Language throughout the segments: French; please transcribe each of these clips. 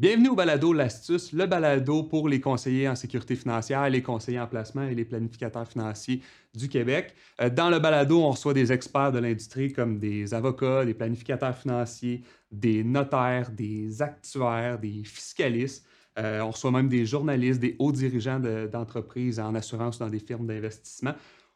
Bienvenue au balado L'Astuce, le balado pour les conseillers en sécurité financière, les conseillers en placement et les planificateurs financiers du Québec. Euh, dans le balado, on reçoit des experts de l'industrie comme des avocats, des planificateurs financiers, des notaires, des actuaires, des fiscalistes. Euh, on reçoit même des journalistes, des hauts dirigeants d'entreprises en assurance dans des firmes d'investissement.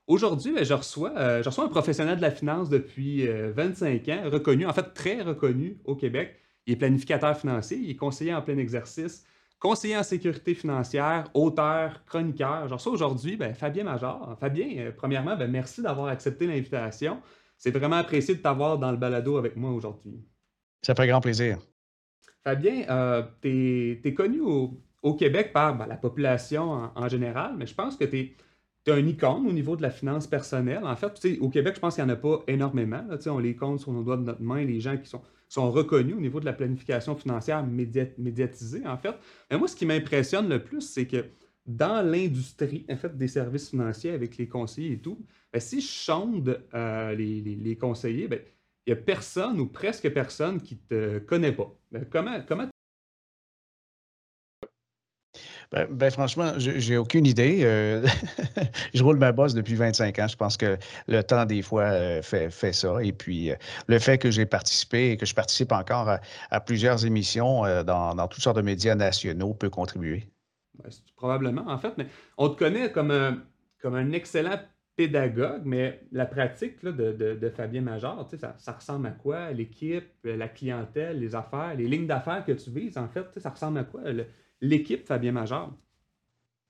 Aujourd'hui, ben, je, reçois, euh, je reçois un professionnel de la finance depuis 25 ans, reconnu, en fait très reconnu au Québec. Il est planificateur financier, il est conseiller en plein exercice, conseiller en sécurité financière, auteur, chroniqueur. Genre ça aujourd'hui, ben, Fabien Major. Fabien, euh, premièrement, ben, merci d'avoir accepté l'invitation. C'est vraiment apprécié de t'avoir dans le balado avec moi aujourd'hui. Ça fait grand plaisir. Fabien, euh, tu es, connu au, Québec par ben, la population en, général, mais je pense que tu es, un icône au niveau de la finance personnelle. En fait, au Québec, je pense qu'il n'y en a pas énormément. on les compte sur nos doigts de notre main, les gens qui sont sont reconnus au niveau de la planification financière médiatisée, en fait. Mais moi, ce qui m'impressionne le plus, c'est que dans l'industrie en fait, des services financiers avec les conseillers et tout, ben, si je sonde euh, les, conseillers, ben, il n'y a personne ou presque personne qui ne te connaît pas. Ben, comment, comment ben, ben, franchement, j'ai aucune idée. Euh, je roule ma bosse depuis 25 ans. Je pense que le temps, des fois, euh, fait, fait ça. Et puis, euh, le fait que j'ai participé et que je participe encore à, plusieurs émissions dans, toutes sortes de médias nationaux peut contribuer. Probablement, en fait. Mais on te connaît comme un, comme un excellent pédagogue, mais la pratique de, Fabien Major, ça, ça, ressemble à quoi? L'équipe, la clientèle, les affaires, les lignes d'affaires que tu vises, en fait, ça ressemble à quoi? L'équipe Fabien Major.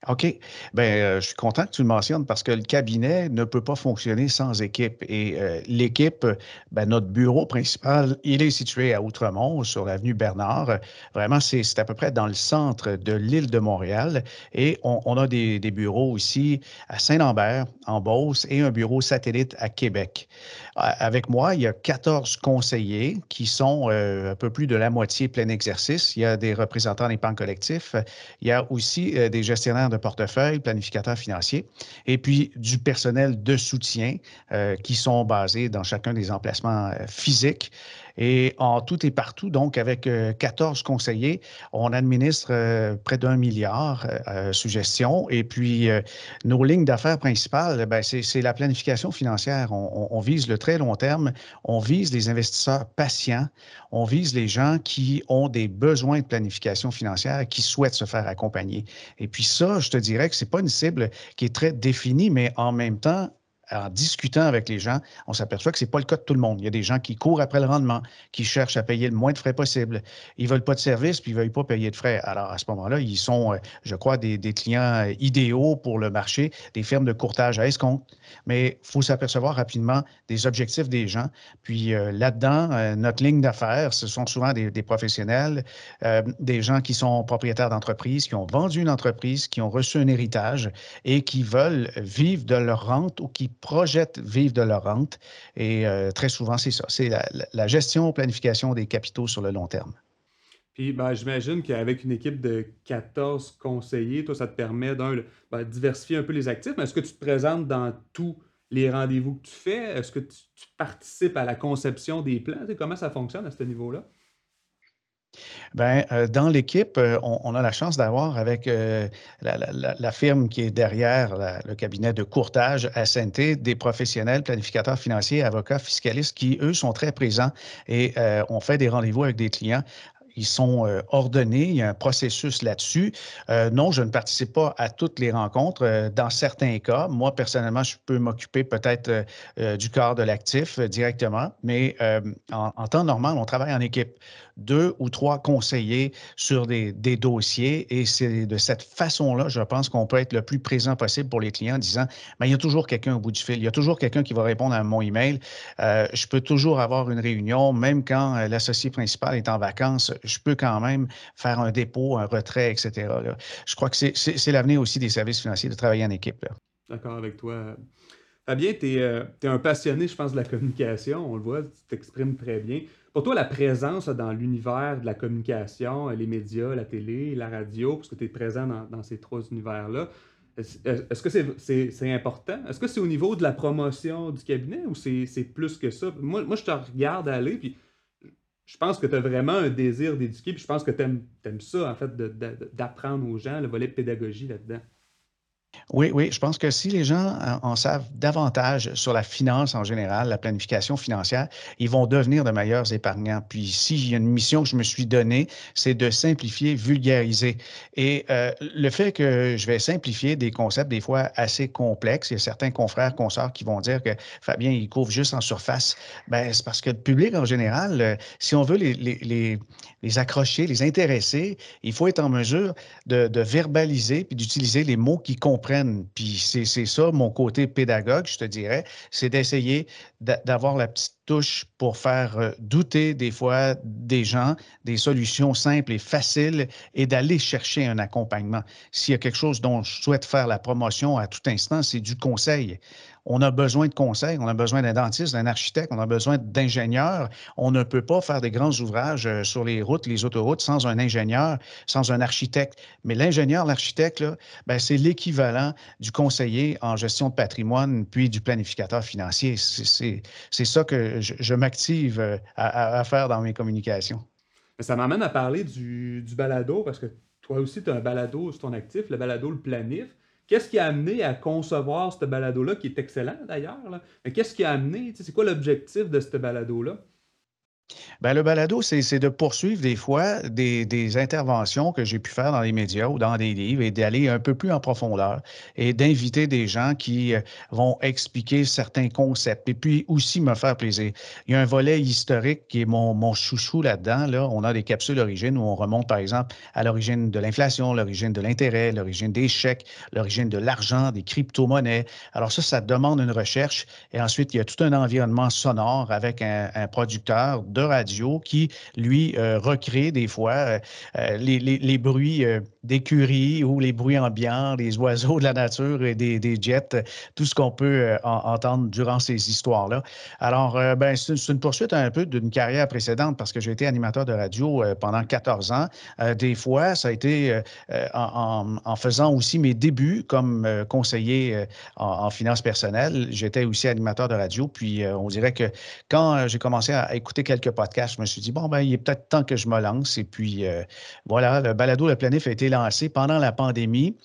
OK. Bien, euh, je suis content que tu le mentionnes parce que le cabinet ne peut pas fonctionner sans équipe. Et euh, l'équipe, ben, notre bureau principal, il est situé à Outremont, sur l'avenue Bernard. Vraiment, c'est à peu près dans le centre de l'île de Montréal. Et on, a des, bureaux aussi à Saint-Lambert, en Beauce, et un bureau satellite à Québec. Avec moi, il y a 14 conseillers qui sont euh, un peu plus de la moitié plein exercice. Il y a des représentants d'épargne collectif. Il y a aussi des gestionnaires portefeuille, planificateurs financiers, et puis du personnel de soutien euh, qui sont basés dans chacun des emplacements euh, physiques. Et en tout et partout, donc avec 14 euh, conseillers, on administre euh, près d'un milliard euh, sous gestion. Et puis, nos lignes d'affaires principales, ben, c'est la planification financière. On, vise le très long terme, on vise les investisseurs patients, on vise les gens qui ont des besoins de planification financière, qui souhaitent se faire accompagner. Et puis ça, je te dirais que ce n'est pas une cible qui est très définie, mais en même temps, en discutant avec les gens, on s'aperçoit que ce n'est pas le cas de tout le monde. Il y a des gens qui courent après le rendement, qui cherchent à payer le moins de frais possible. Ils ne veulent pas de service, puis ils ne veulent pas payer de frais. Alors, à ce moment-là, ils sont, euh, je crois, des, clients idéaux pour le marché, des firmes de courtage à escompte. Mais il faut s'apercevoir rapidement des objectifs des gens. Puis euh, là-dedans, euh, notre ligne d'affaires, ce sont souvent des, professionnels, des gens qui sont propriétaires d'entreprises, qui ont vendu une entreprise, qui ont reçu un héritage et qui veulent vivre de leur rente ou qui projettent vivre de leur rente. Et euh, très souvent, c'est ça. C'est la, gestion, planification des capitaux sur le long terme. Puis ben, j'imagine qu'avec une équipe de 14 conseillers, toi, ça te permet d'un, ben, diversifier un peu les actifs. Mais est-ce que tu te présentes dans tous les rendez-vous que tu fais? Est-ce que tu, participes à la conception des plans? comment ça fonctionne à ce niveau-là? Bien, euh, dans l'équipe, euh, on, a la chance d'avoir avec euh, la, firme qui est derrière le cabinet de courtage SNT des professionnels, planificateurs financiers, avocats, fiscalistes qui, eux, sont très présents et on fait des rendez-vous avec des clients ils sont ordonnés, il y a un processus là-dessus. non, je ne participe pas à toutes les rencontres. dans certains cas, moi, personnellement, je peux m'occuper peut-être du corps de l'actif directement, mais en, temps normal, on travaille en équipe deux ou trois conseillers sur des, dossiers. Et c'est de cette façon-là, je pense qu'on peut être le plus présent possible pour les clients en disant, mais il y a toujours quelqu'un au bout du fil, il y a toujours quelqu'un qui va répondre à mon email. Euh, je peux toujours avoir une réunion, même quand euh, l'associé principal est en vacances, je peux quand même faire un dépôt, un retrait, etc. Je crois que c'est l'avenir aussi des services financiers de travailler en équipe. D'accord avec toi. Fabien, tu es, euh, un passionné, je pense, de la communication. On le voit, tu t'exprimes très bien. Pour toi, la présence dans l'univers de la communication, les médias, la télé, la radio, parce que tu es présent dans, ces trois univers-là, est-ce que c'est important? Est-ce que c'est au niveau de la promotion du cabinet ou c'est plus que ça? Moi, moi, je te regarde aller, puis je pense que tu as vraiment un désir d'éduquer, puis je pense que tu aimes, ça, en fait, d'apprendre aux gens, le volet pédagogie là-dedans. Oui, oui, je pense que si les gens en savent davantage sur la finance en général, la planification financière, ils vont devenir de meilleurs épargnants. Puis s'il y a une mission que je me suis donnée, c'est de simplifier, vulgariser. Et euh, le fait que je vais simplifier des concepts des fois assez complexes, il y a certains confrères, consorts qui vont dire que Fabien, il couvre juste en surface. Ben, c'est parce que le public en général, euh, si on veut les, les, les, accrocher, les intéresser, il faut être en mesure de, de verbaliser puis d'utiliser les mots qui comprennent puis c'est ça, mon côté pédagogue, je te dirais, c'est d'essayer d'avoir la petite touche pour faire euh, douter des fois des gens, des solutions simples et faciles et d'aller chercher un accompagnement. S'il y a quelque chose dont je souhaite faire la promotion à tout instant, c'est du conseil on a besoin de conseils, on a besoin d'un dentiste, d'un architecte, on a besoin d'ingénieurs. On ne peut pas faire des grands ouvrages euh, sur les routes, les autoroutes sans un ingénieur, sans un architecte. Mais l'ingénieur, l'architecte, ben, c'est l'équivalent du conseiller en gestion de patrimoine puis du planificateur financier. C'est ça que je, m'active euh, à, faire dans mes communications. Ça m'amène à parler du, du balado parce que toi aussi, tu as un balado sur ton actif, le balado Le Planif. Qu'est-ce qui a amené à concevoir ce balado-là, qui est excellent d'ailleurs? Mais qu'est-ce qui a amené? C'est quoi l'objectif de ce balado-là? Bien, le balado, c'est de poursuivre des fois des, interventions que j'ai pu faire dans les médias ou dans des livres et d'aller un peu plus en profondeur et d'inviter des gens qui euh, vont expliquer certains concepts et puis aussi me faire plaisir. Il y a un volet historique qui est mon, chouchou là-dedans. Là. On a des capsules d'origine où on remonte, par exemple, à l'origine de l'inflation, l'origine de l'intérêt, l'origine des chèques, l'origine de l'argent, des crypto-monnaies. Alors ça, ça demande une recherche. Et ensuite, il y a tout un environnement sonore avec un, un producteur de radio qui, lui, euh, recrée des fois euh, euh, les, les, bruits d'écurie ou les bruits ambiants, des oiseaux de la nature et des, des jets, tout ce qu'on peut entendre durant ces histoires-là. Alors, ben, c'est une poursuite un peu d'une carrière précédente parce que j'ai été animateur de radio pendant 14 ans. des fois, ça a été en, en, faisant aussi mes débuts comme conseiller en, en finances personnelles. J'étais aussi animateur de radio. Puis, on dirait que quand j'ai commencé à écouter quelques podcast, je me suis dit, bon, ben, il est peut-être temps que je me lance. Et puis, euh, voilà, le balado Le Planif a été lancé pendant la pandémie.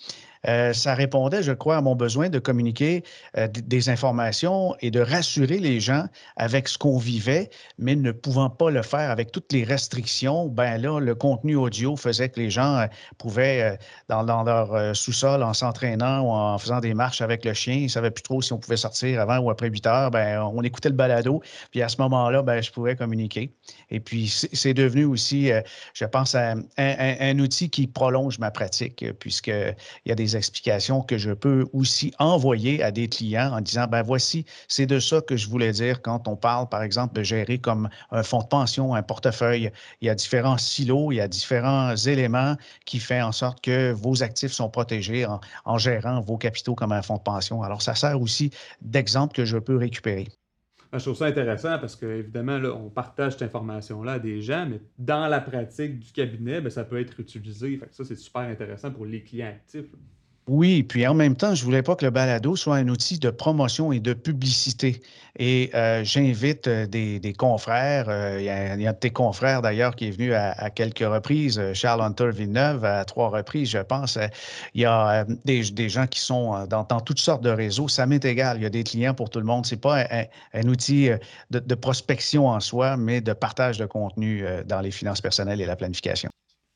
Euh, ça répondait, je crois, à mon besoin de communiquer euh, des informations et de rassurer les gens avec ce qu'on vivait, mais ne pouvant pas le faire avec toutes les restrictions, ben là, le contenu audio faisait que les gens euh, pouvaient, dans, leur sous-sol, en s'entraînant ou en faisant des marches avec le chien, ils ne savaient plus trop si on pouvait sortir avant ou après 8 heures, ben, on écoutait le balado, puis à ce moment-là, ben, je pouvais communiquer. Et puis, c'est devenu aussi, je pense, un, un, outil qui prolonge ma pratique, puisqu'il y a des explications que je peux aussi envoyer à des clients en disant, ben voici, c'est de ça que je voulais dire quand on parle, par exemple, de gérer comme un fonds de pension, un portefeuille. Il y a différents silos, il y a différents éléments qui font en sorte que vos actifs sont protégés en, gérant vos capitaux comme un fonds de pension. Alors, ça sert aussi d'exemple que je peux récupérer. Je trouve ça intéressant parce qu'évidemment, on partage cette information-là à des gens, mais dans la pratique du cabinet, ben, ça peut être utilisé. ça, c'est super intéressant pour les clients actifs. Oui, puis en même temps, je voulais pas que le balado soit un outil de promotion et de publicité. Et euh, j'invite euh, des, confrères, euh, il, y a, un de tes confrères d'ailleurs qui est venu à, quelques reprises, Charles Hunter Villeneuve, à trois reprises, je pense. Il y a des, gens qui sont dans, toutes sortes de réseaux. Ça m'est égal, il y a des clients pour tout le monde. Ce n'est pas un, outil de, prospection en soi, mais de partage de contenu dans les finances personnelles et la planification.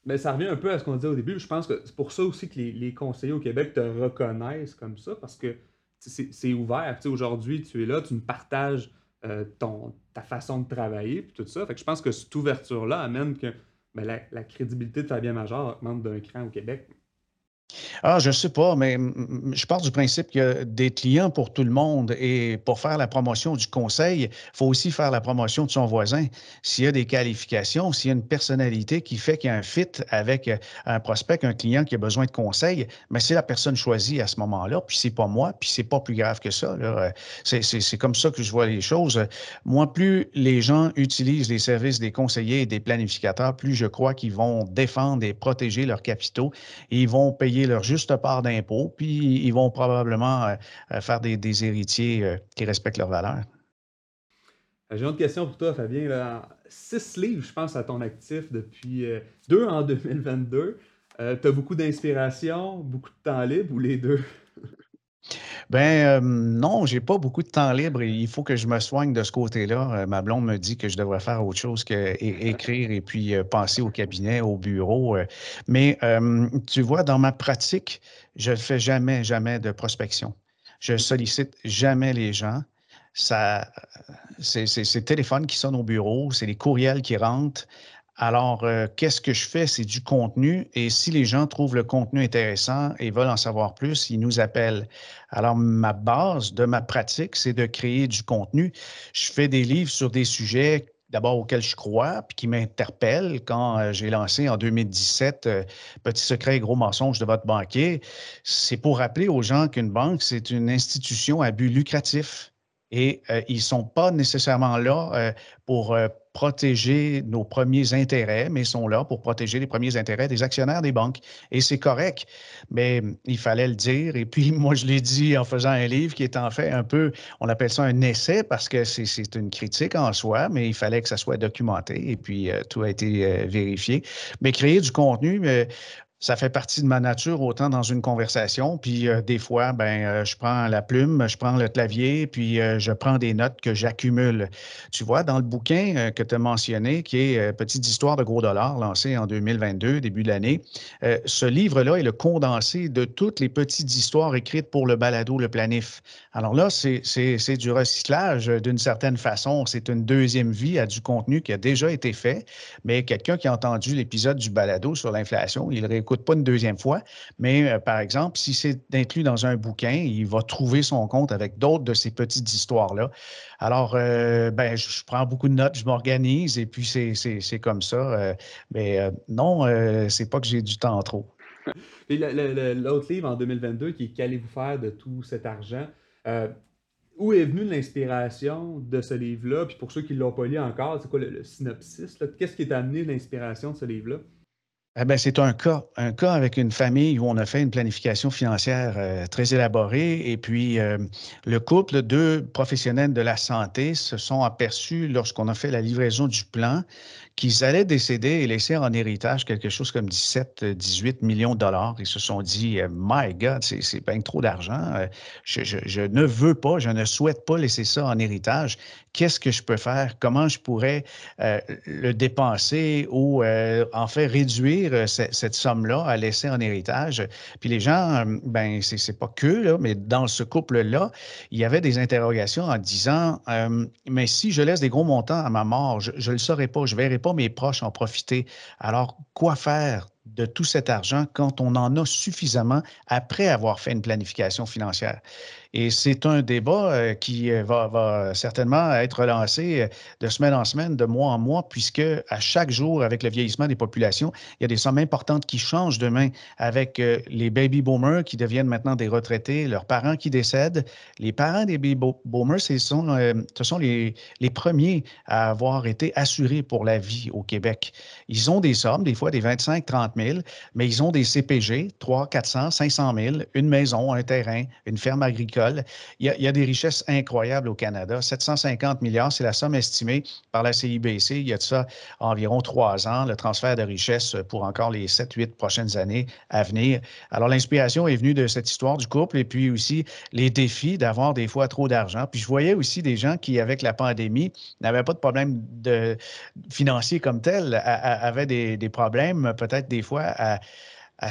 Mais ça revient un peu à ce qu'on disait au début. Je pense que c'est pour ça aussi que les, conseillers au Québec te reconnaissent comme ça, parce que c'est ouvert. Aujourd'hui, tu es là, tu me partages euh, ton, ta façon de travailler, puis tout ça. Fait que je pense que cette ouverture-là amène que ben, la, la, crédibilité de Fabien Major augmente d'un cran au Québec. Ah, je sais pas, mais je pars du principe qu'il y a des clients pour tout le monde et pour faire la promotion du conseil, il faut aussi faire la promotion de son voisin. S'il y a des qualifications, s'il y a une personnalité qui fait qu'il y a un fit avec euh, un prospect, un client qui a besoin de conseil, mais c'est la personne choisie à ce moment-là, puis c'est pas moi, puis c'est pas plus grave que ça. C'est comme ça que je vois les choses. Moi, plus les gens utilisent les services des conseillers et des planificateurs, plus je crois qu'ils vont défendre et protéger leurs capitaux et ils vont payer leur juste part d'impôt, puis ils vont probablement euh, euh, faire des, héritiers euh, qui respectent leurs valeurs. Euh, j'ai une autre question pour toi, Fabien. Six livres, je pense, à ton actif depuis euh, deux en 2022. tu as beaucoup d'inspiration, beaucoup de temps libre ou les deux? Ben, non, non, j'ai pas beaucoup de temps libre il faut que je me soigne de ce côté-là. ma blonde me dit que je devrais faire autre chose qu'écrire et puis penser au cabinet, au bureau. mais tu vois, dans ma pratique, je ne fais jamais, jamais de prospection. Je sollicite jamais les gens. Ça, c'est, c'est, téléphone qui sonne au bureau, c'est les courriels qui rentrent. Alors, euh, qu'est-ce que je fais? C'est du contenu. Et si les gens trouvent le contenu intéressant et veulent en savoir plus, ils nous appellent. Alors, ma base de ma pratique, c'est de créer du contenu. Je fais des livres sur des sujets d'abord auxquels je crois, puis qui m'interpellent. Quand euh, j'ai lancé en 2017 euh, Petit secret et gros mensonge de votre banquier, c'est pour rappeler aux gens qu'une banque, c'est une institution à but lucratif et ils ne sont pas nécessairement là pour protéger nos premiers intérêts, mais sont là pour protéger les premiers intérêts des actionnaires des banques. Et c'est correct, mais il fallait le dire. Et puis, moi, je l'ai dit en faisant un livre qui est en fait un peu, on appelle ça un essai parce que c'est une critique en soi, mais il fallait que ça soit documenté et puis tout a été vérifié. Mais créer du contenu, ça fait partie de ma nature autant dans une conversation. Puis euh, des fois, ben, euh, je prends la plume, je prends le clavier, puis euh, je prends des notes que j'accumule. Tu vois, dans le bouquin que tu as mentionné, qui est Petite histoire de gros dollars, lancé en 2022, début de l'année, ce livre-là est le condensé de toutes les petites histoires écrites pour le balado, le planif. Alors là, c'est du recyclage d'une certaine façon. C'est une deuxième vie à du contenu qui a déjà été fait, mais quelqu'un qui a entendu l'épisode du balado sur l'inflation, il réécoute pas une deuxième fois, mais euh, par exemple, si c'est inclus dans un bouquin, il va trouver son compte avec d'autres de ces petites histoires-là. Alors, euh, ben, je, prends beaucoup de notes, je m'organise et puis c'est comme ça. Euh, mais non, c'est pas que j'ai du temps trop. l'autre livre en 2022 qui est Qu'allez-vous faire de tout cet argent? où est venue l'inspiration de ce livre-là? Puis pour ceux qui ne l'ont pas lu encore, c'est quoi le, synopsis? Qu'est-ce qui est amené l'inspiration de ce livre-là? Eh ben, c'est un cas, un cas avec une famille où on a fait une planification financière euh, très élaborée et puis euh, le couple, deux professionnels de la santé se sont aperçus lorsqu'on a fait la livraison du plan qu'ils allaient décéder et laisser en héritage quelque chose comme 17, 18 millions de dollars. Ils se sont dit, euh, My God, c'est bien trop d'argent. Je, ne veux pas, je ne souhaite pas laisser ça en héritage qu'est-ce que je peux faire, comment je pourrais le dépenser ou en fait réduire euh, cette, somme-là à laisser en héritage. Puis les gens, ben c'est pas que, là, mais dans ce couple-là, il y avait des interrogations en disant, mais si je laisse des gros montants à ma mort, je ne le saurais pas, je ne verrai pas mes proches en profiter. Alors, quoi faire? De tout cet argent quand on en a suffisamment après avoir fait une planification financière. Et c'est un débat euh, qui euh, va, certainement être lancé euh, de semaine en semaine, de mois en mois, puisque à chaque jour, avec le vieillissement des populations, il y a des sommes importantes qui changent demain avec les baby boomers qui deviennent maintenant des retraités, leurs parents qui décèdent. Les parents des baby boomers, ce sont, ce sont les, les premiers à avoir été assurés pour la vie au Québec. Ils ont des sommes, des fois des 25, 30 000, mais ils ont des CPG, 300, 400, 500 000, une maison, un terrain, une ferme agricole il y, a, des richesses incroyables au Canada. 750 milliards, c'est la somme estimée par la CIBC. Il y a de ça environ trois ans, le transfert de richesses pour encore les 7-8 prochaines années à venir. Alors, l'inspiration est venue de cette histoire du couple et puis aussi les défis d'avoir des fois trop d'argent. Puis je voyais aussi des gens qui, avec la pandémie, n'avaient pas de problème de, financier comme tel, avaient des, des problèmes peut-être des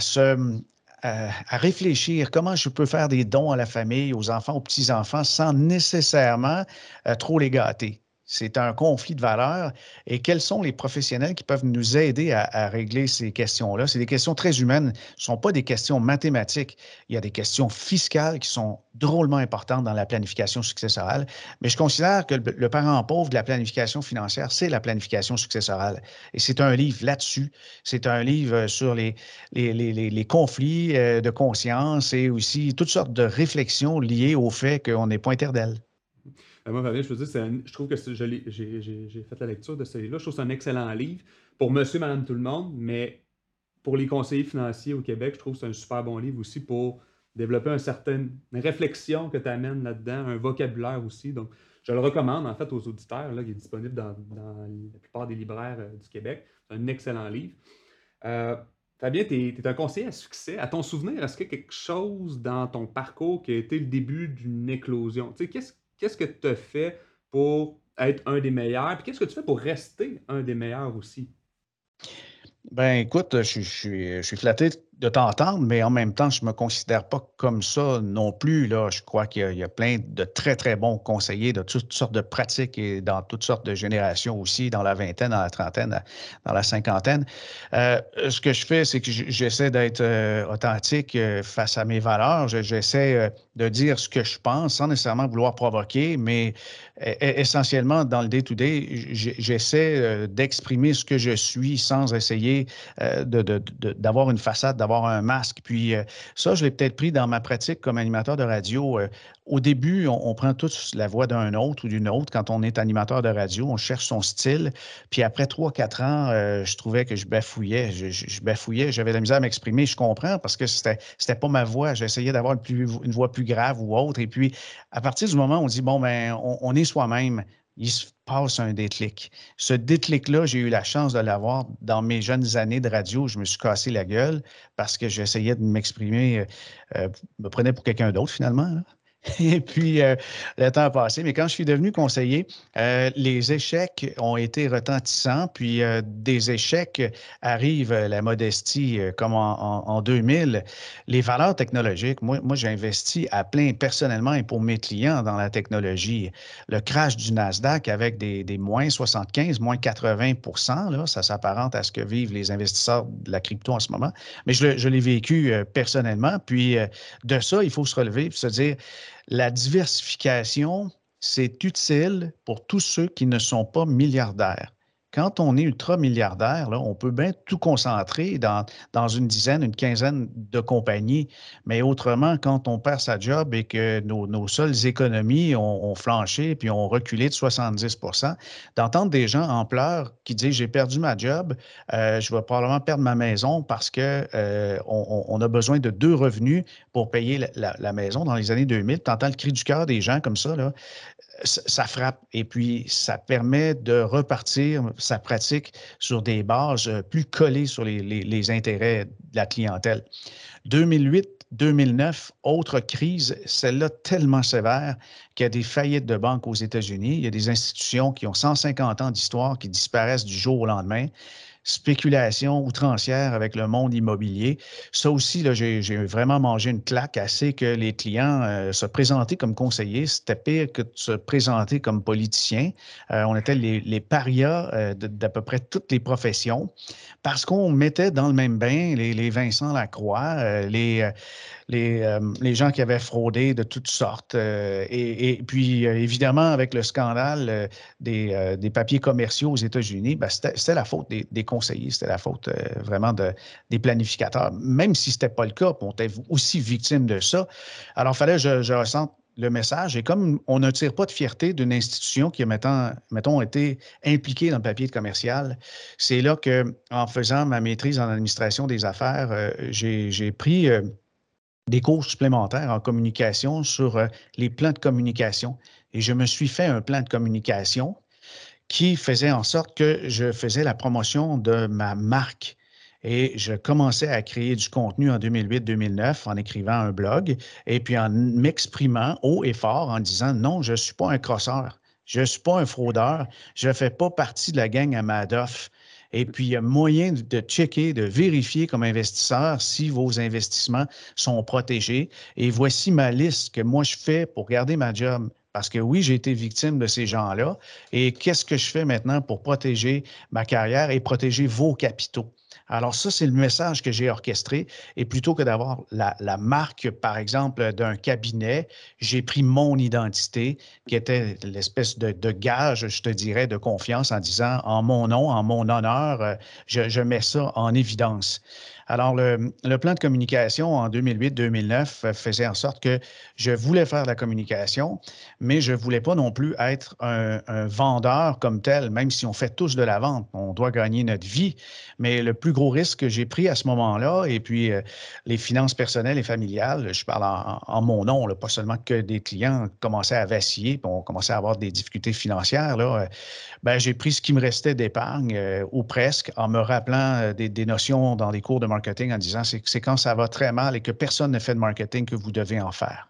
se, à, réfléchir comment je peux faire des dons à la famille, aux enfants, aux petits-enfants sans nécessairement euh, trop les gâter. C'est un conflit de valeurs. Et quels sont les professionnels qui peuvent nous aider à, régler ces questions-là? C'est des questions très humaines. Ce ne sont pas des questions mathématiques. Il y a des questions fiscales qui sont drôlement importantes dans la planification successorale. Mais je considère que le, parent pauvre de la planification financière, c'est la planification successorale. Et c'est un livre là-dessus. C'est un livre sur les, les, les, conflits euh, de conscience et aussi toutes sortes de réflexions liées au fait qu'on n'est point d'elle. Moi, Fabien, je veux dire, je trouve que j'ai fait la lecture de ce livre-là. Je trouve que c'est un excellent livre pour monsieur, madame, tout le monde, mais pour les conseillers financiers au Québec, je trouve que c'est un super bon livre aussi pour développer une certaine réflexion que tu amènes là-dedans, un vocabulaire aussi. Donc, Je le recommande en fait aux auditeurs. Là, il est disponible dans, la plupart des libraires euh, du Québec. C'est un excellent livre. Euh, Fabien, tu es, un conseiller à succès. À ton souvenir, est-ce qu'il y a quelque chose dans ton parcours qui a été le début d'une éclosion? qu'est-ce, qu'est-ce que tu as fait pour être un des meilleurs? Puis qu'est-ce que tu fais pour rester un des meilleurs aussi? Ben écoute, je, je suis flatté de t'entendre, mais en même temps, je ne me considère pas comme ça non plus. Là. Je crois qu'il y, a plein de très, très bons conseillers de toutes sortes de pratiques et dans toutes sortes de générations aussi, dans la vingtaine, dans la trentaine, dans la cinquantaine. Euh, ce que je fais, c'est que j'essaie d'être euh, authentique euh, face à mes valeurs. J'essaie de dire ce que je pense sans nécessairement vouloir provoquer, mais essentiellement, dans le day-to-day, j'essaie d'exprimer ce que je suis sans essayer d'avoir une façade, d'avoir un masque. Puis euh, ça, je l'ai peut-être pris dans ma pratique comme animateur de radio. Euh, au début, on, prend tous la voix d'un autre ou d'une autre. Quand on est animateur de radio, on cherche son style. Puis après trois, quatre ans, euh, je trouvais que je bafouillais. Je, bafouillais, j'avais de la misère à m'exprimer. Je comprends parce que c'était n'était pas ma voix. J'essayais d'avoir une, une, voix plus grave ou autre. Et puis, à partir du moment où on dit, bon, ben, on est soi-même, il se passe un déclic. Ce déclic-là, j'ai eu la chance de l'avoir dans mes jeunes années de radio. Je me suis cassé la gueule parce que j'essayais de m'exprimer, euh, euh me prenais pour quelqu'un d'autre finalement. Et puis, euh, le temps a passé. Mais quand je suis devenu conseiller, euh, les échecs ont été retentissants. Puis, euh, des échecs arrivent, la modestie, comme en, 2000. Les valeurs technologiques, moi, moi j'ai investi à plein personnellement et pour mes clients dans la technologie. Le crash du Nasdaq avec des, moins 75, moins 80 là, ça s'apparente à ce que vivent les investisseurs de la crypto en ce moment. Mais je, je l'ai vécu personnellement. Puis, de ça, il faut se relever et se dire, la diversification, c'est utile pour tous ceux qui ne sont pas milliardaires quand on est ultra-milliardaire, on peut bien tout concentrer dans, dans, une dizaine, une quinzaine de compagnies. Mais autrement, quand on perd sa job et que nos, seules économies ont, flanché puis ont reculé de 70% d'entendre des gens en pleurs qui disent J'ai perdu ma job, euh, je vais probablement perdre ma maison parce qu'on euh, on, a besoin de deux revenus pour payer la, la maison dans les années 2000. Tu entends le cri du cœur des gens comme ça. Là ça frappe et puis ça permet de repartir sa pratique sur des bases euh, plus collées sur les, intérêts de la clientèle. 2008, 2009, autre crise, celle-là tellement sévère qu'il y a des faillites de banques aux États-Unis. Il y a des institutions qui ont 150 ans d'histoire qui disparaissent du jour au lendemain spéculation outrancière avec le monde immobilier. Ça aussi, j'ai vraiment mangé une claque assez que les clients euh, se présentaient comme conseillers. C'était pire que de se présenter comme politiciens. Euh, on était les, parias euh, d'à peu près toutes les professions parce qu'on mettait dans le même bain les, les Vincent Lacroix, les euh, les, gens qui avaient fraudé de toutes sortes. Euh, et, puis, euh, évidemment, avec le scandale des, papiers commerciaux aux États-Unis, ben, c'était la faute des, conseillers, c'était la faute vraiment des planificateurs. Même si ce n'était pas le cas, on était aussi victime de ça. Alors, il fallait que je, ressente le message. Et comme on ne tire pas de fierté d'une institution qui a, mettons, été impliquée dans le papier commercial, c'est là que, en faisant ma maîtrise en administration des affaires, j'ai pris des cours supplémentaires en communication sur euh, les plans de communication. Et je me suis fait un plan de communication qui faisait en sorte que je faisais la promotion de ma marque. Et je commençais à créer du contenu en 2008-2009 en écrivant un blog et puis en m'exprimant haut et fort en disant non, je ne suis pas un crosseur, je ne suis pas un fraudeur, je ne fais pas partie de la gang à Madoff. Et puis, il y a moyen de checker, de vérifier comme investisseur si vos investissements sont protégés. Et voici ma liste que moi, je fais pour garder ma job. Parce que oui, j'ai été victime de ces gens-là. Et qu'est-ce que je fais maintenant pour protéger ma carrière et protéger vos capitaux? Alors ça, c'est le message que j'ai orchestré. Et plutôt que d'avoir la, marque, par exemple, d'un cabinet, j'ai pris mon identité, qui était l'espèce de, gage, je te dirais, de confiance en disant, en mon nom, en mon honneur, euh, je, mets ça en évidence. Alors, le, plan de communication en 2008-2009 faisait en sorte que je voulais faire la communication, mais je ne voulais pas non plus être un, vendeur comme tel, même si on fait tous de la vente. On doit gagner notre vie. Mais le plus gros risque que j'ai pris à ce moment-là, et puis euh, les finances personnelles et familiales, je parle en, mon nom, pas seulement que des clients commençaient à vaciller, puis on commençait à avoir des difficultés financières, là, euh, ben, j'ai pris ce qui me restait d'épargne, euh, ou presque, en me rappelant des, des notions dans les cours de marketing en disant c'est quand ça va très mal et que personne ne fait de marketing que vous devez en faire.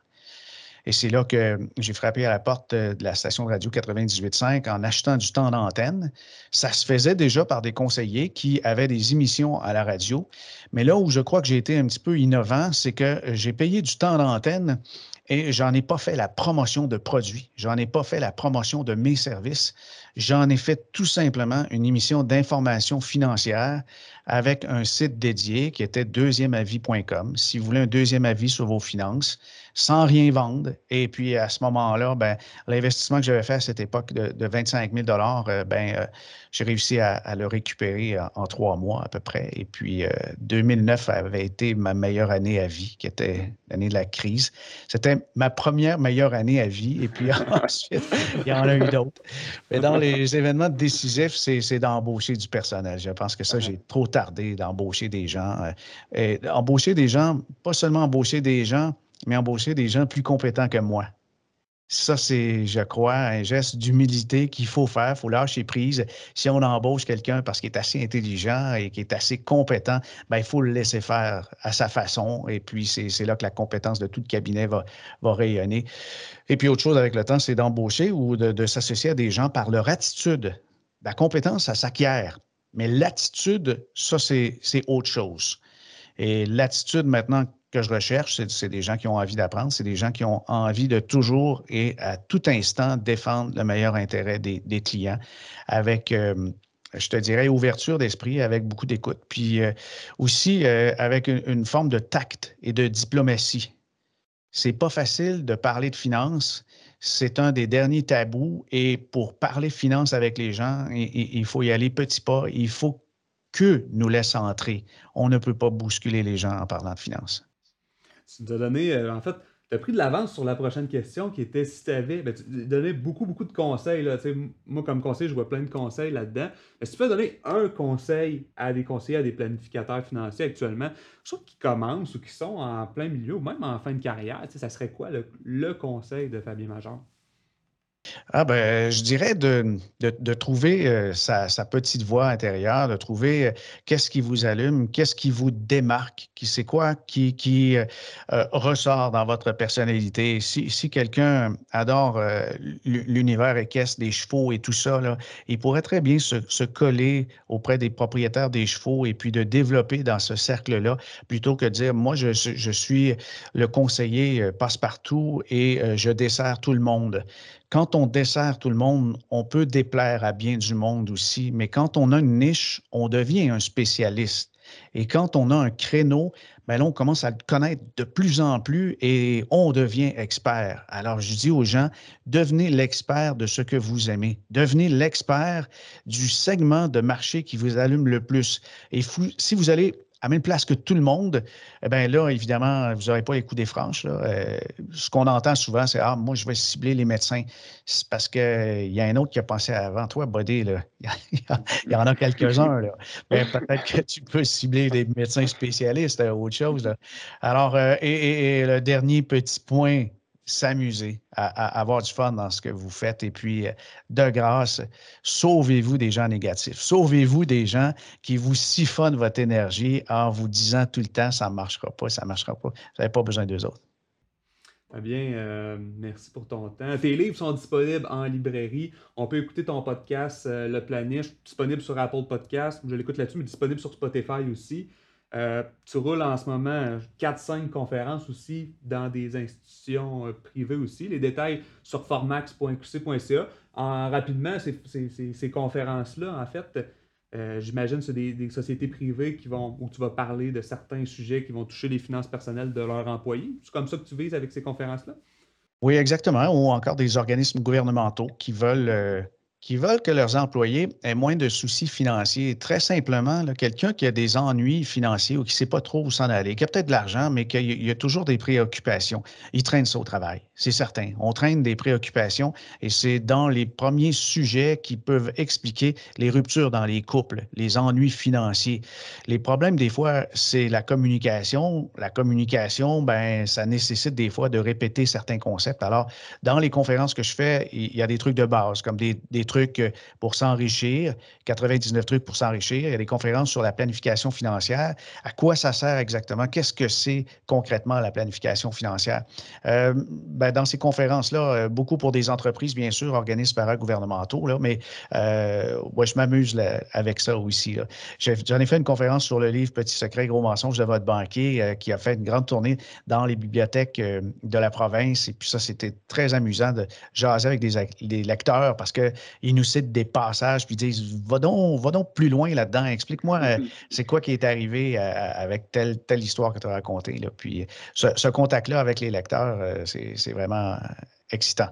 Et c'est là que j'ai frappé à la porte de la station de radio 98.5 en achetant du temps d'antenne. Ça se faisait déjà par des conseillers qui avaient des émissions à la radio. Mais là où je crois que j'ai été un petit peu innovant, c'est que j'ai payé du temps d'antenne et j'en ai pas fait la promotion de produits. J'en ai pas fait la promotion de mes services. J'en ai fait tout simplement une émission d'information financière avec un site dédié qui était deuxièmeavis.com. Si vous voulez un deuxième avis sur vos finances, sans rien vendre. Et puis à ce moment-là, ben, l'investissement que j'avais fait à cette époque de, 25 000 ben, euh, j'ai réussi à, le récupérer en, trois mois à peu près. Et puis 2009 euh, avait été ma meilleure année à vie, qui était l'année de la crise. C'était ma première meilleure année à vie. Et puis ensuite, il y en a eu d'autres. Mais dans les événements décisifs, c'est d'embaucher du personnel. Je pense que ça, j'ai trop tardé d'embaucher des gens. Euh, et embaucher des gens, pas seulement embaucher des gens, mais embaucher des gens plus compétents que moi. Ça, c'est, je crois, un geste d'humilité qu'il faut faire. Il faut lâcher prise. Si on embauche quelqu'un parce qu'il est assez intelligent et qu'il est assez compétent, ben, il faut le laisser faire à sa façon. Et puis, c'est là que la compétence de tout le cabinet va, rayonner. Et puis, autre chose avec le temps, c'est d'embaucher ou de s'associer à des gens par leur attitude. La compétence, ça s'acquiert. Mais l'attitude, ça, c'est autre chose. Et l'attitude, maintenant, que je recherche, c'est des gens qui ont envie d'apprendre, c'est des gens qui ont envie de toujours et à tout instant défendre le meilleur intérêt des, clients avec, euh, je te dirais, ouverture d'esprit, avec beaucoup d'écoute. Puis euh, aussi euh, avec une, forme de tact et de diplomatie. C'est pas facile de parler de finances. C'est un des derniers tabous. Et pour parler finances avec les gens, il faut y aller petit pas. Il faut que nous laisse entrer. On ne peut pas bousculer les gens en parlant de finances tu nous as donné, euh, en fait, tu as pris de l'avance sur la prochaine question qui était si tu avais, ben, tu donnais beaucoup, beaucoup de conseils. Là, moi, comme conseiller, je vois plein de conseils là-dedans. Mais si tu peux donner un conseil à des conseillers, à des planificateurs financiers actuellement, soit qui commencent ou qui sont en plein milieu ou même en fin de carrière, ça serait quoi le conseil de Fabien Major? Ah ben, je dirais de, trouver euh, sa, petite voix intérieure, de trouver euh, qu'est-ce qui vous allume, qu'est-ce qui vous démarque, qui c'est quoi qui, euh, ressort dans votre personnalité. Si, quelqu'un adore l'univers équestre, des chevaux et tout ça, il pourrait très bien se, coller auprès des propriétaires des chevaux et puis de développer dans ce cercle-là, plutôt que de dire, moi, je, je suis le conseiller passe-partout et je desserre tout le monde. Quand on dessert tout le monde, on peut déplaire à bien du monde aussi, mais quand on a une niche, on devient un spécialiste. Et quand on a un créneau, ben là, on commence à le connaître de plus en plus et on devient expert. Alors, je dis aux gens, devenez l'expert de ce que vous aimez. Devenez l'expert du segment de marché qui vous allume le plus. Et si vous allez à même place que tout le monde, eh bien là, évidemment, vous n'aurez pas les coups des franches. Euh, ce qu'on entend souvent, c'est Ah, moi, je vais cibler les médecins. C'est parce qu'il euh, y a un autre qui a pensé avant toi, Bodé. Là. Il y en a quelques-uns. Mais peut-être que tu peux cibler des médecins spécialistes, ou euh, autre chose. Alors, et, le dernier petit point s'amuser, à, avoir du fun dans ce que vous faites. Et puis, euh, de grâce, sauvez-vous des gens négatifs. Sauvez-vous des gens qui vous siphonnent votre énergie en vous disant tout le temps, ça ne marchera pas, ça ne marchera pas. Vous n'avez pas besoin d'eux autres. Très bien, euh, merci pour ton temps. Tes livres sont disponibles en librairie. On peut écouter ton podcast, euh, Le Planish, disponible sur Apple Podcast. Je l'écoute là-dessus, mais disponible sur Spotify aussi. Euh, tu roules en ce moment 4-5 conférences aussi dans des institutions euh, privées aussi. Les détails sur formax.qc.ca. rapidement, ces, conférences-là, en fait, euh, j'imagine c'est des, sociétés privées qui vont, où tu vas parler de certains sujets qui vont toucher les finances personnelles de leurs employés. C'est comme ça que tu vises avec ces conférences-là? Oui, exactement. Ou encore des organismes gouvernementaux qui veulent qui veulent que leurs employés aient moins de soucis financiers. Très simplement, quelqu'un qui a des ennuis financiers ou qui ne sait pas trop où s'en aller, qui a peut-être de l'argent, mais qu'il y a toujours des préoccupations, il traîne ça au travail, c'est certain. On traîne des préoccupations et c'est dans les premiers sujets qui peuvent expliquer les ruptures dans les couples, les ennuis financiers. Les problèmes, des fois, c'est la communication. La communication, ben, ça nécessite des fois de répéter certains concepts. Alors, dans les conférences que je fais, il y a des trucs de base, comme des, des trucs euh, pour s'enrichir, 99 trucs pour s'enrichir. Il y a des conférences sur la planification financière. À quoi ça sert exactement? Qu'est-ce que c'est concrètement la planification financière? Euh, ben, dans ces conférences-là, euh, beaucoup pour des entreprises, bien sûr, organismes paragouvernementaux, là, mais je m'amuse avec ça aussi. J'en ai, fait une conférence sur le livre Petit secret, gros mensonge de votre banquier qui a fait une grande tournée dans les bibliothèques de la province. Et puis ça, c'était très amusant de jaser avec des lecteurs parce que ils nous citent des passages, puis ils disent Va donc, va donc plus loin là-dedans, explique-moi euh, c'est quoi qui est arrivé euh, avec telle, telle histoire que tu as racontée. Là. Puis ce, contact-là avec les lecteurs, euh, c'est vraiment excitant.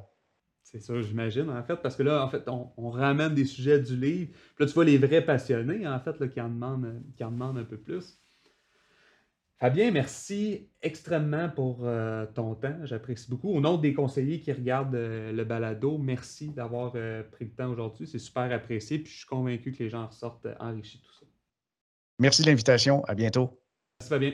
C'est ça, j'imagine, en fait, parce que là, en fait, on, ramène des sujets du livre. Puis là, tu vois les vrais passionnés, en fait, là, qui, en demandent, qui en demandent un peu plus. Fabien, merci extrêmement pour euh, ton temps. J'apprécie beaucoup. Au nom des conseillers qui regardent euh, le balado, merci d'avoir euh, pris le temps aujourd'hui. C'est super apprécié. Puis je suis convaincu que les gens ressortent enrichis de tout ça. Merci de l'invitation. À bientôt. Merci Fabien.